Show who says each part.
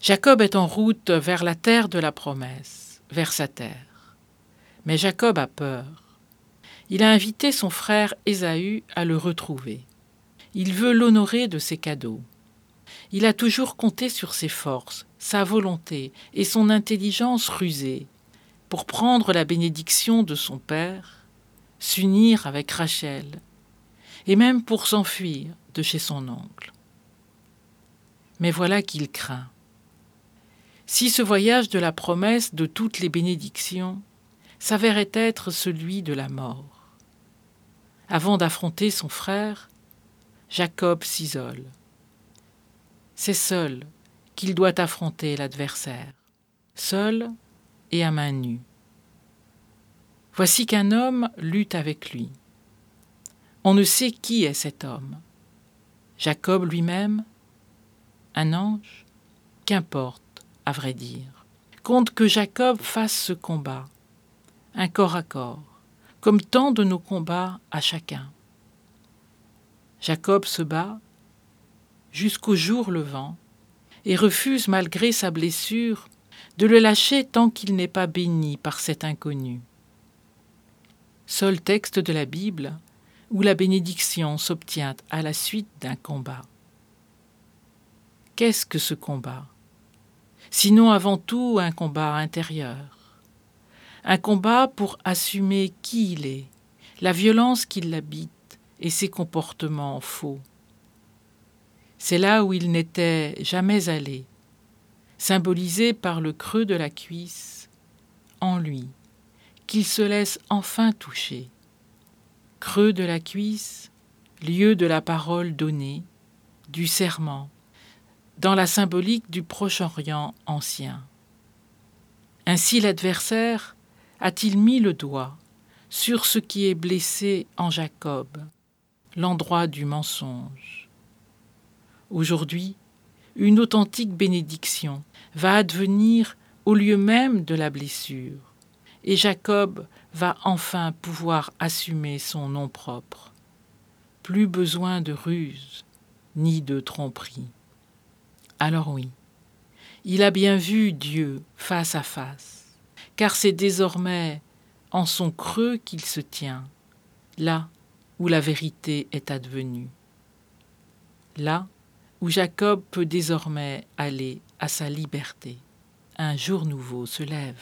Speaker 1: Jacob est en route vers la terre de la promesse, vers sa terre. Mais Jacob a peur. Il a invité son frère Ésaü à le retrouver. Il veut l'honorer de ses cadeaux. Il a toujours compté sur ses forces, sa volonté et son intelligence rusée pour prendre la bénédiction de son père, s'unir avec Rachel, et même pour s'enfuir de chez son oncle. Mais voilà qu'il craint. Si ce voyage de la promesse de toutes les bénédictions s'avérait être celui de la mort. Avant d'affronter son frère, Jacob s'isole. C'est seul qu'il doit affronter l'adversaire, seul et à main nue. Voici qu'un homme lutte avec lui. On ne sait qui est cet homme. Jacob lui-même Un ange Qu'importe, à vrai dire. Compte que Jacob fasse ce combat, un corps à corps, comme tant de nos combats à chacun. Jacob se bat jusqu'au jour levant et refuse malgré sa blessure de le lâcher tant qu'il n'est pas béni par cet inconnu. Seul texte de la Bible où la bénédiction s'obtient à la suite d'un combat. Qu'est-ce que ce combat? Sinon avant tout un combat intérieur. Un combat pour assumer qui il est, la violence qui l'habite et ses comportements faux. C'est là où il n'était jamais allé, symbolisé par le creux de la cuisse, en lui, qu'il se laisse enfin toucher. Creux de la cuisse, lieu de la parole donnée, du serment, dans la symbolique du Proche-Orient ancien. Ainsi l'adversaire a-t-il mis le doigt sur ce qui est blessé en Jacob, l'endroit du mensonge. Aujourd'hui, une authentique bénédiction va advenir au lieu même de la blessure, et Jacob va enfin pouvoir assumer son nom propre. Plus besoin de ruse ni de tromperie. Alors oui, il a bien vu Dieu face à face, car c'est désormais en son creux qu'il se tient, là où la vérité est advenue. Là où Jacob peut désormais aller à sa liberté. Un jour nouveau se lève.